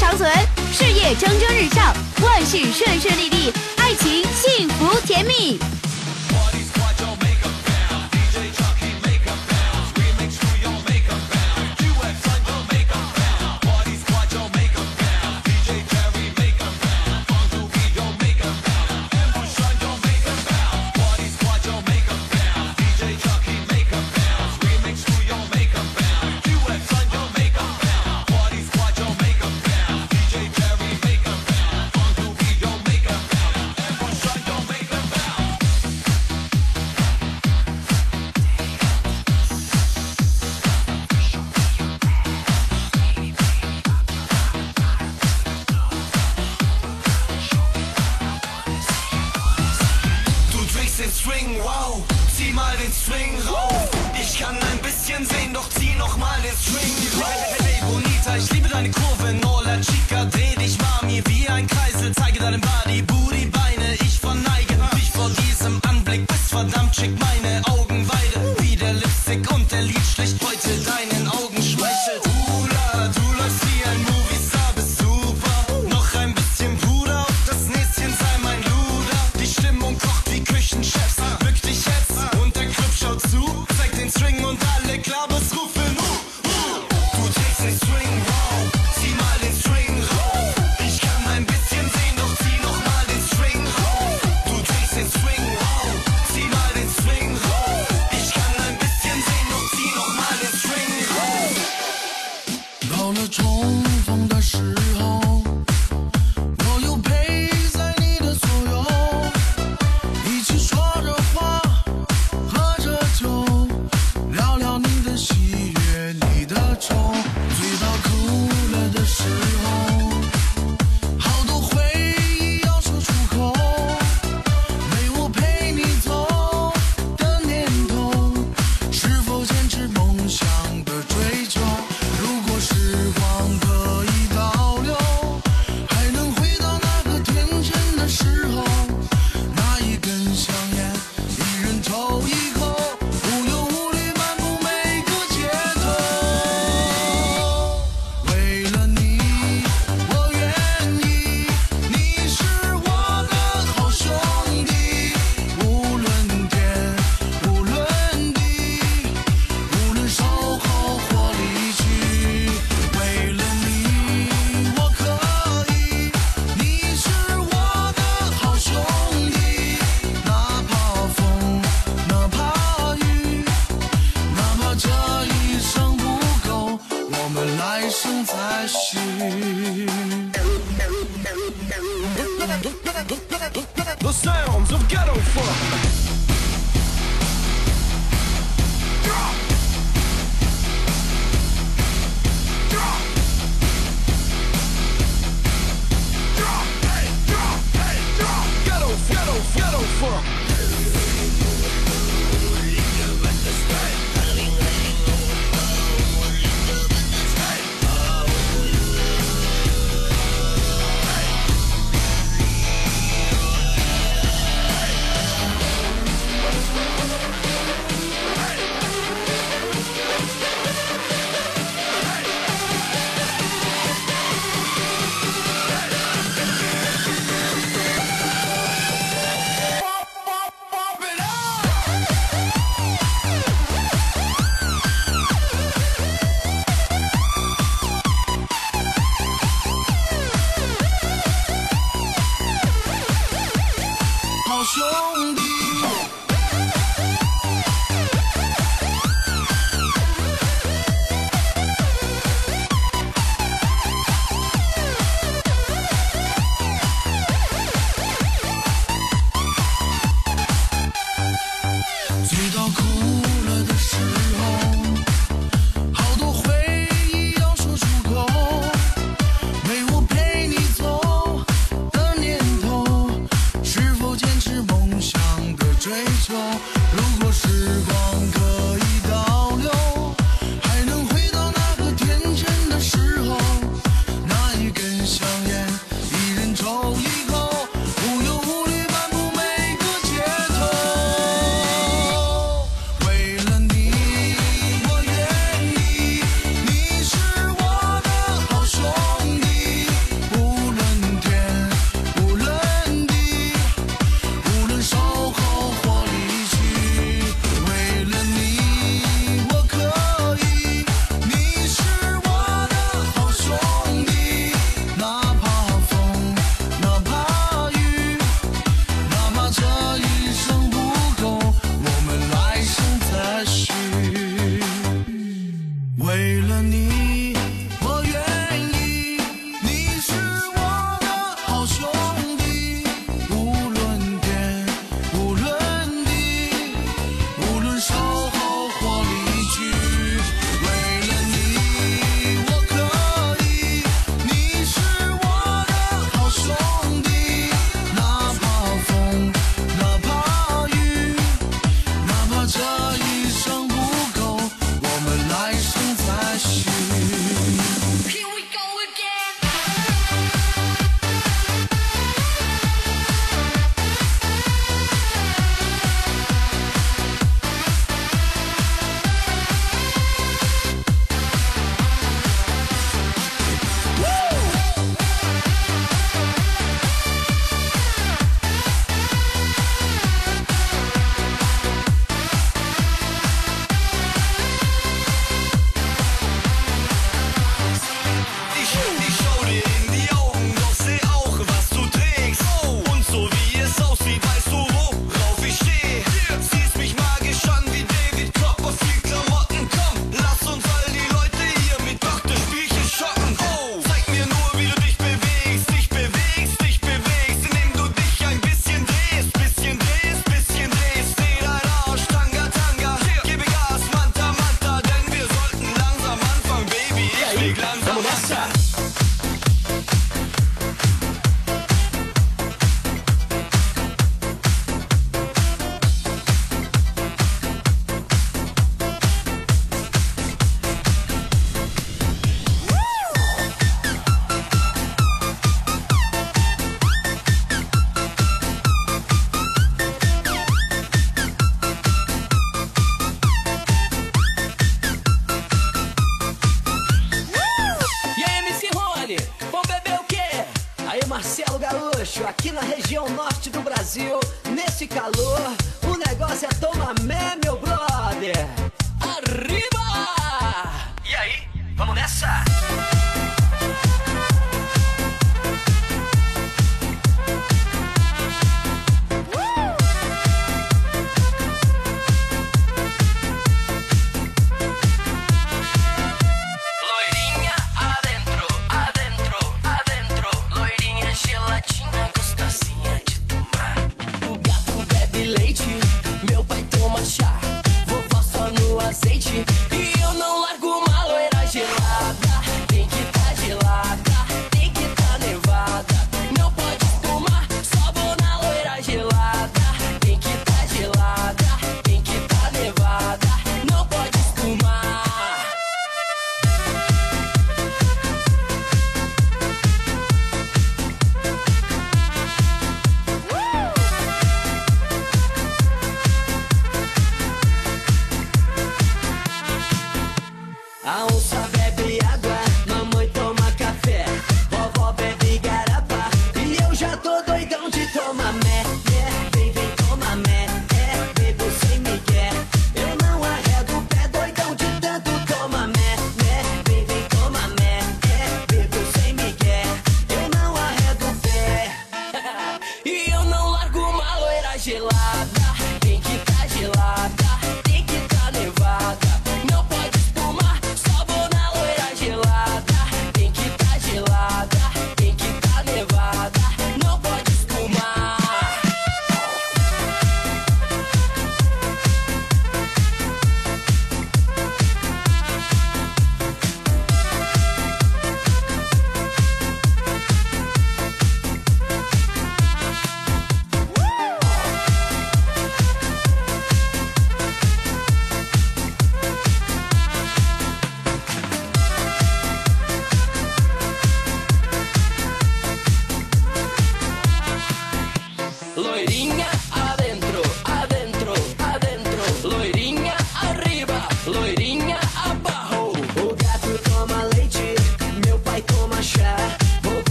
长存事业蒸蒸日上万事顺顺利利。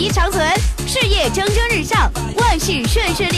一长存事业蒸蒸日上万事顺顺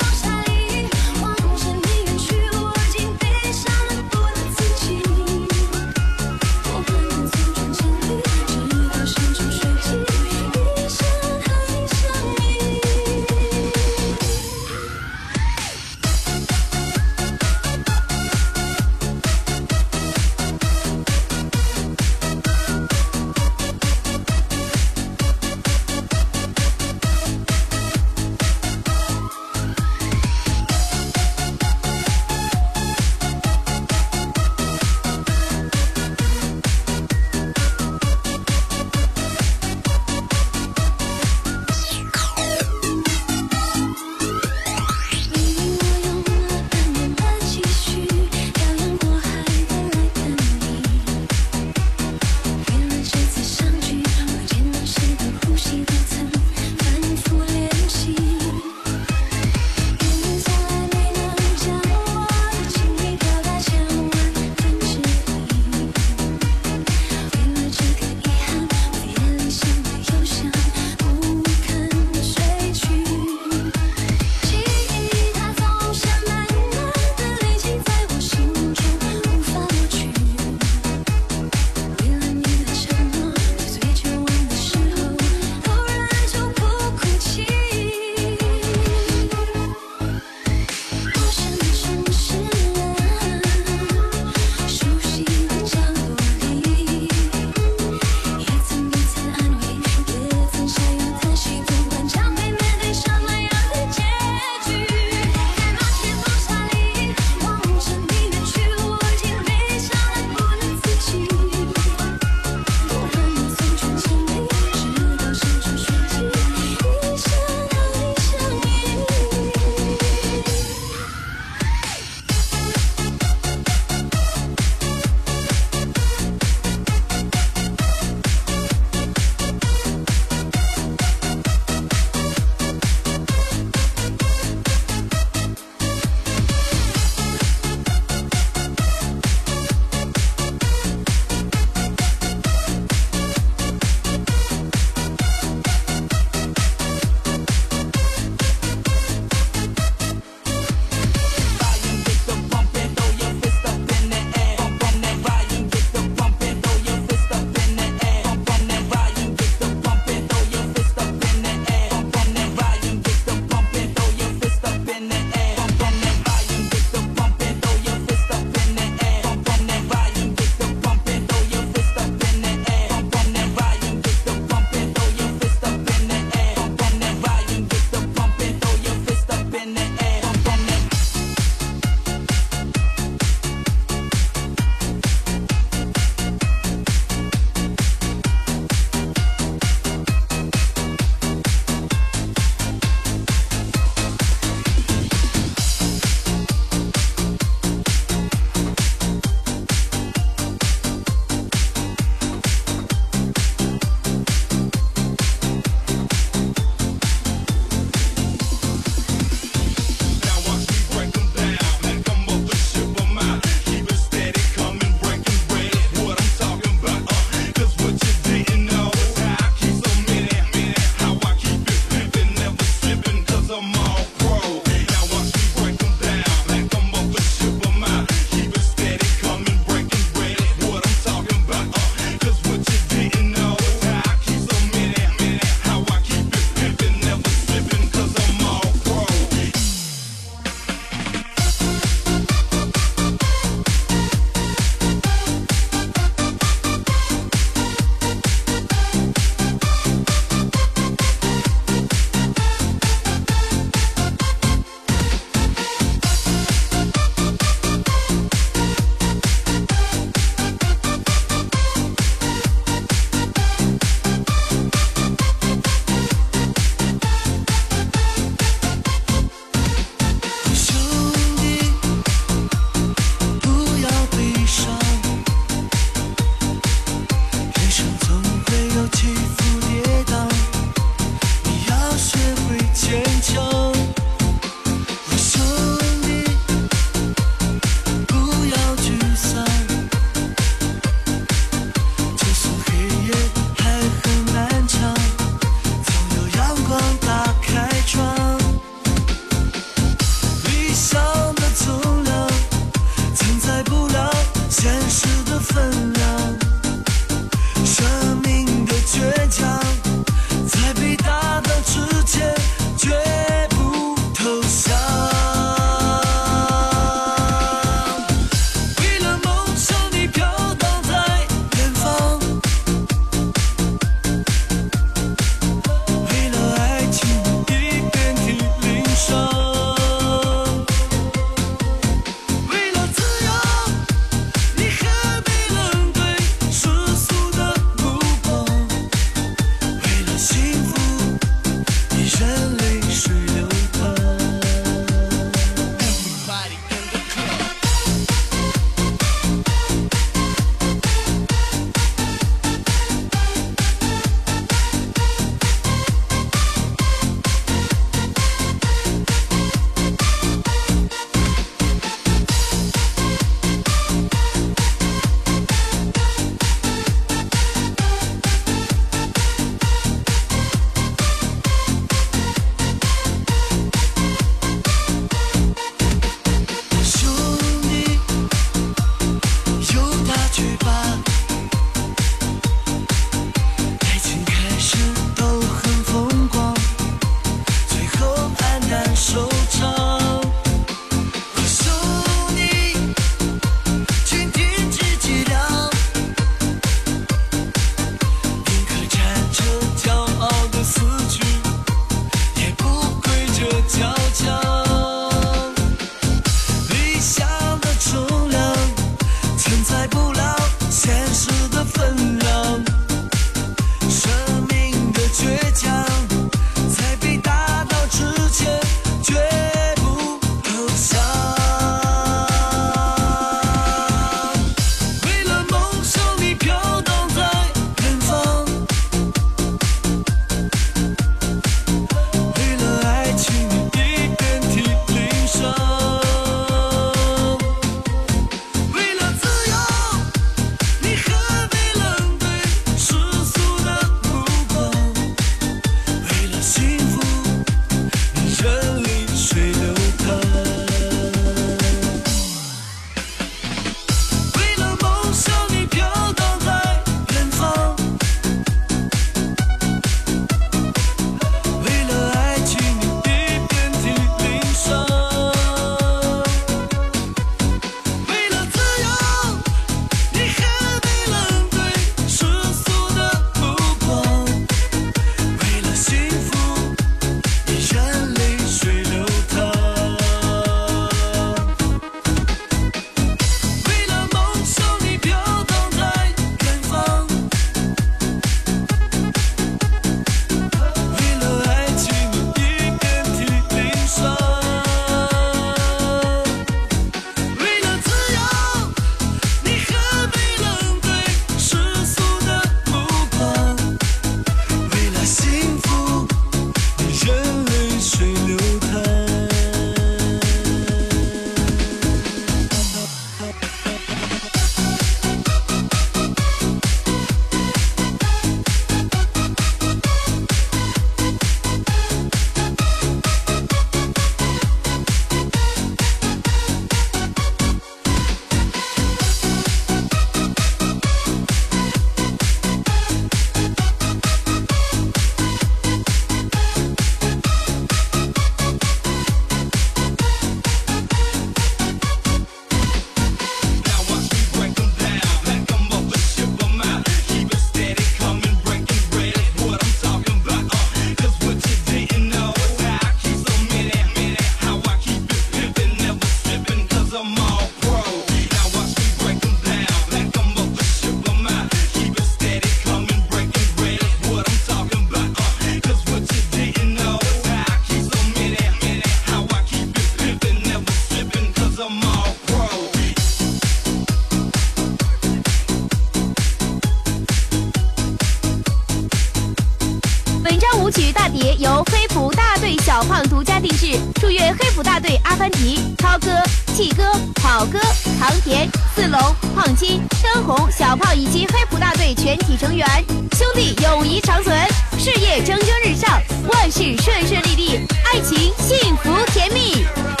大队全体成员兄弟友谊长存事业蒸蒸日上万事顺顺利利爱情幸福甜蜜。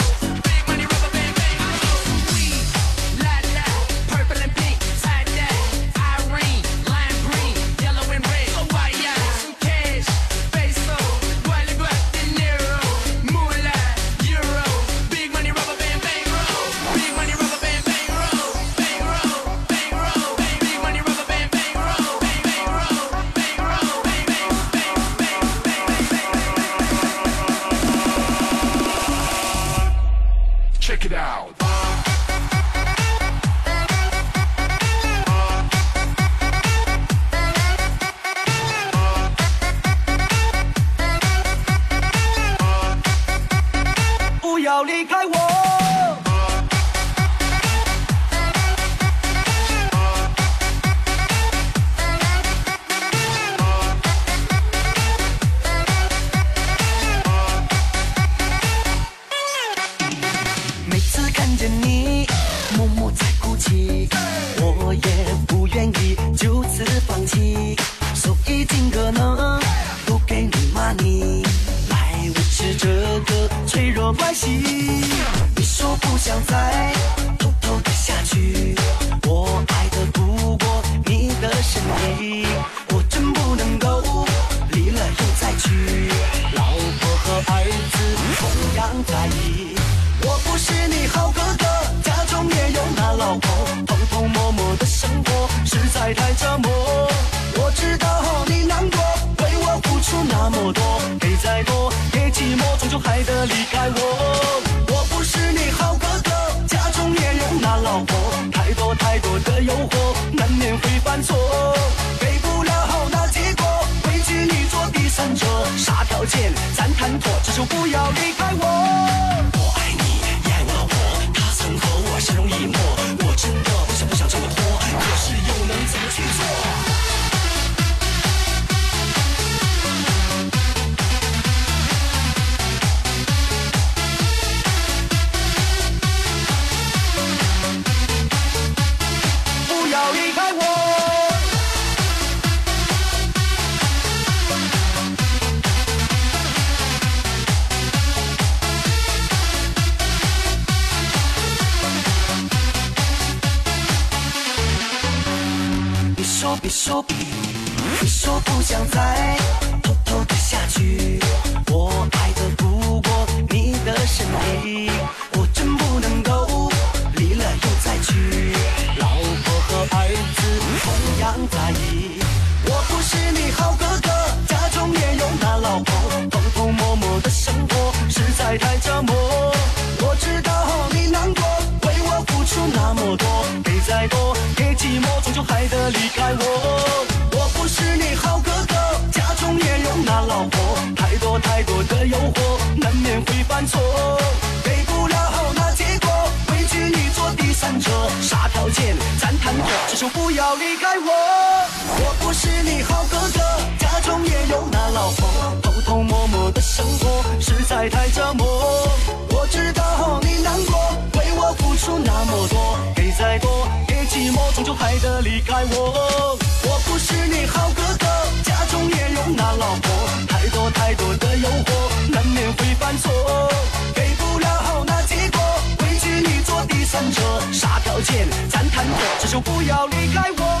在意。我不是你好哥哥，家中也有那老婆，偷偷摸摸的生活实在太折磨。我知道你难过，为我付出那么多，给再多也寂寞，终究还得离开我。我不是你好哥哥，家中也有那老婆，太多太多的诱惑，难免会犯错。就不要离开我，我不是你好哥哥，家中也有那老婆，偷偷摸摸的生活实在太折磨。我知道你难过，为我付出那么多，给再多，别寂寞，终究还得离开我。要离开我。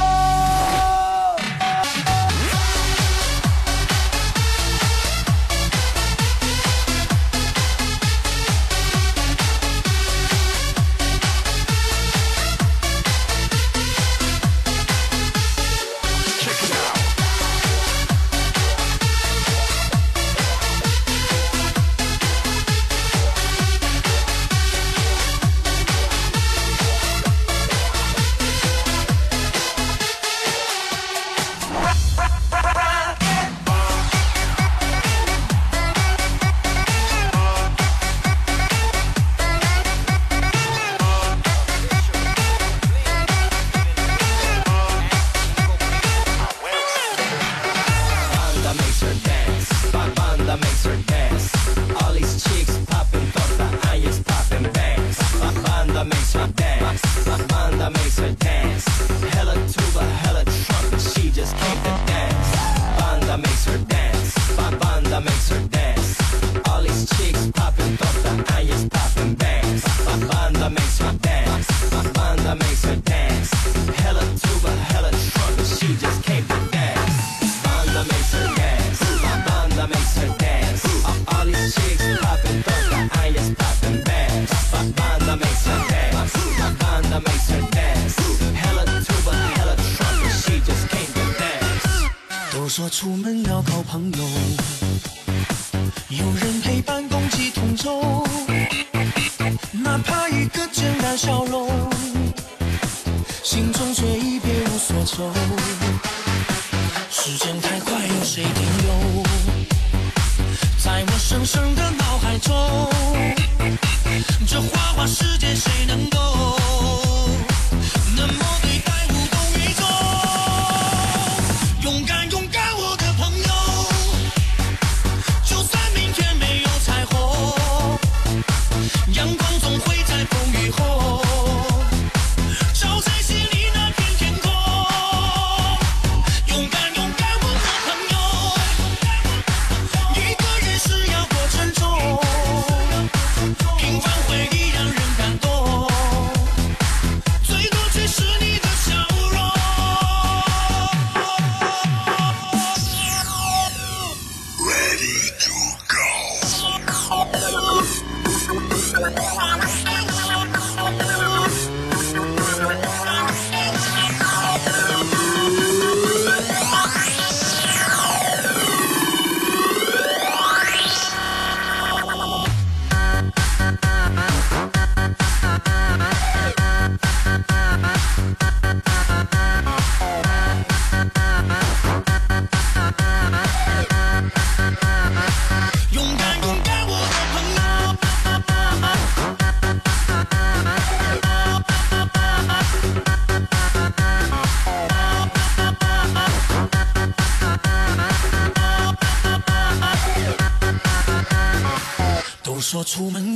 出门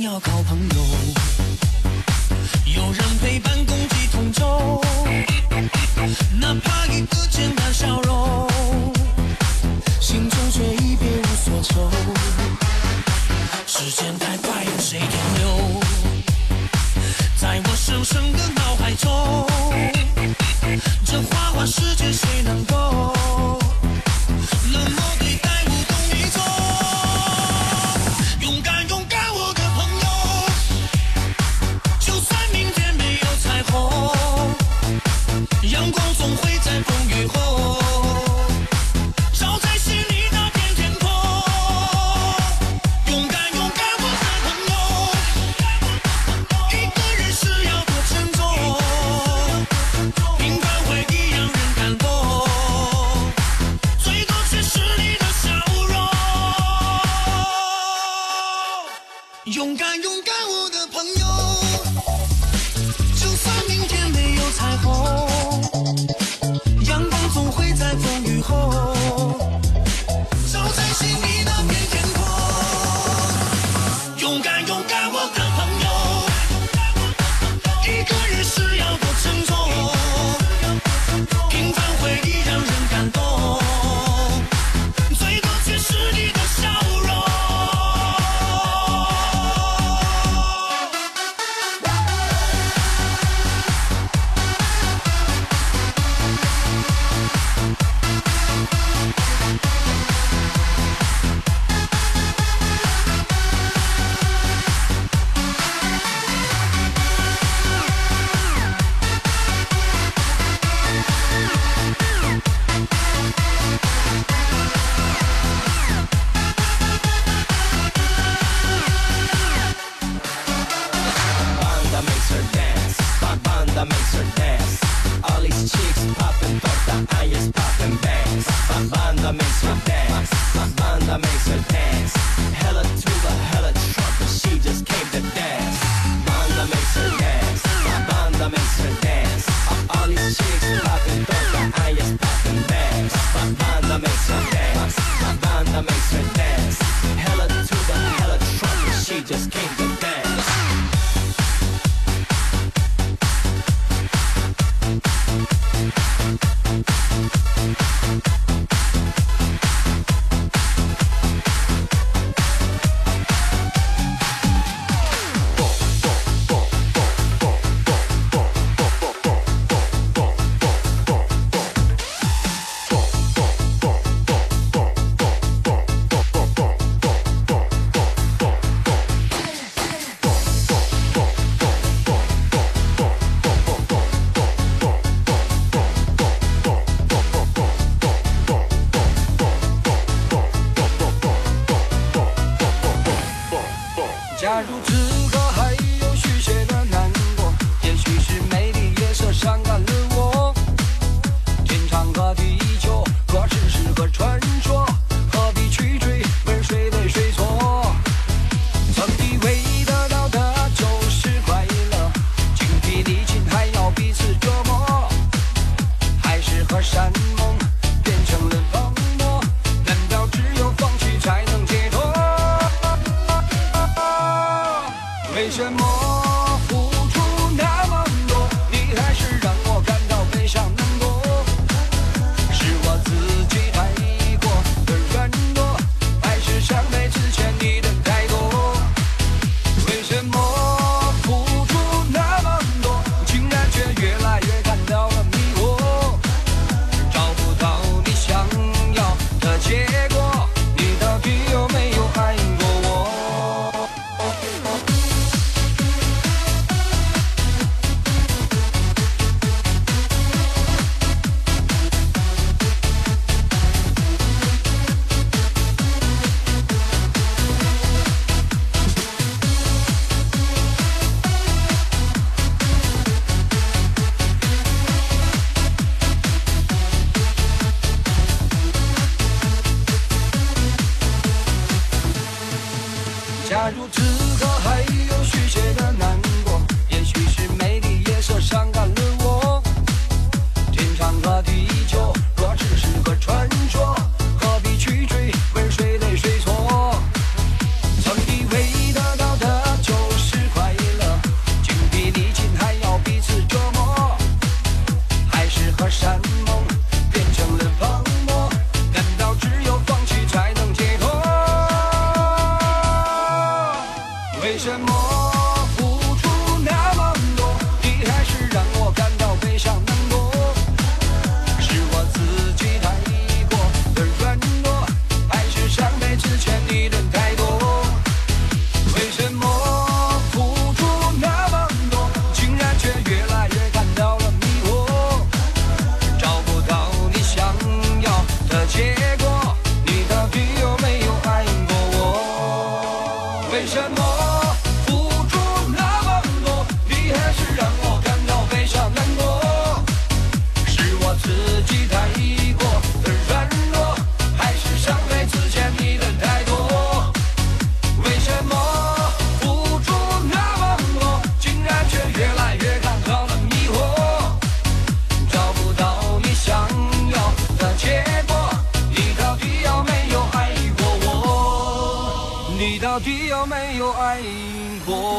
过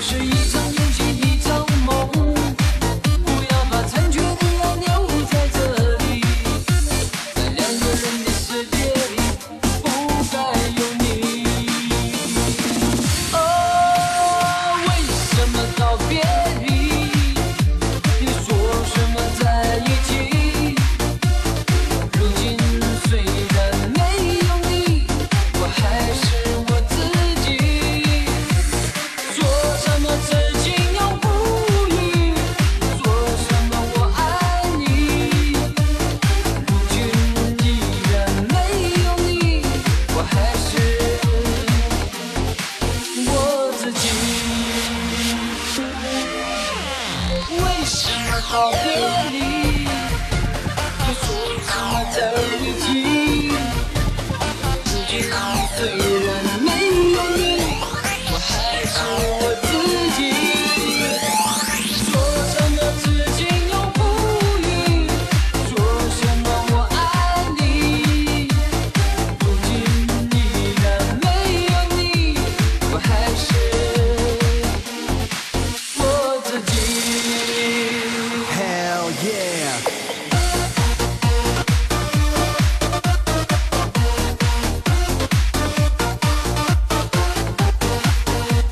是一起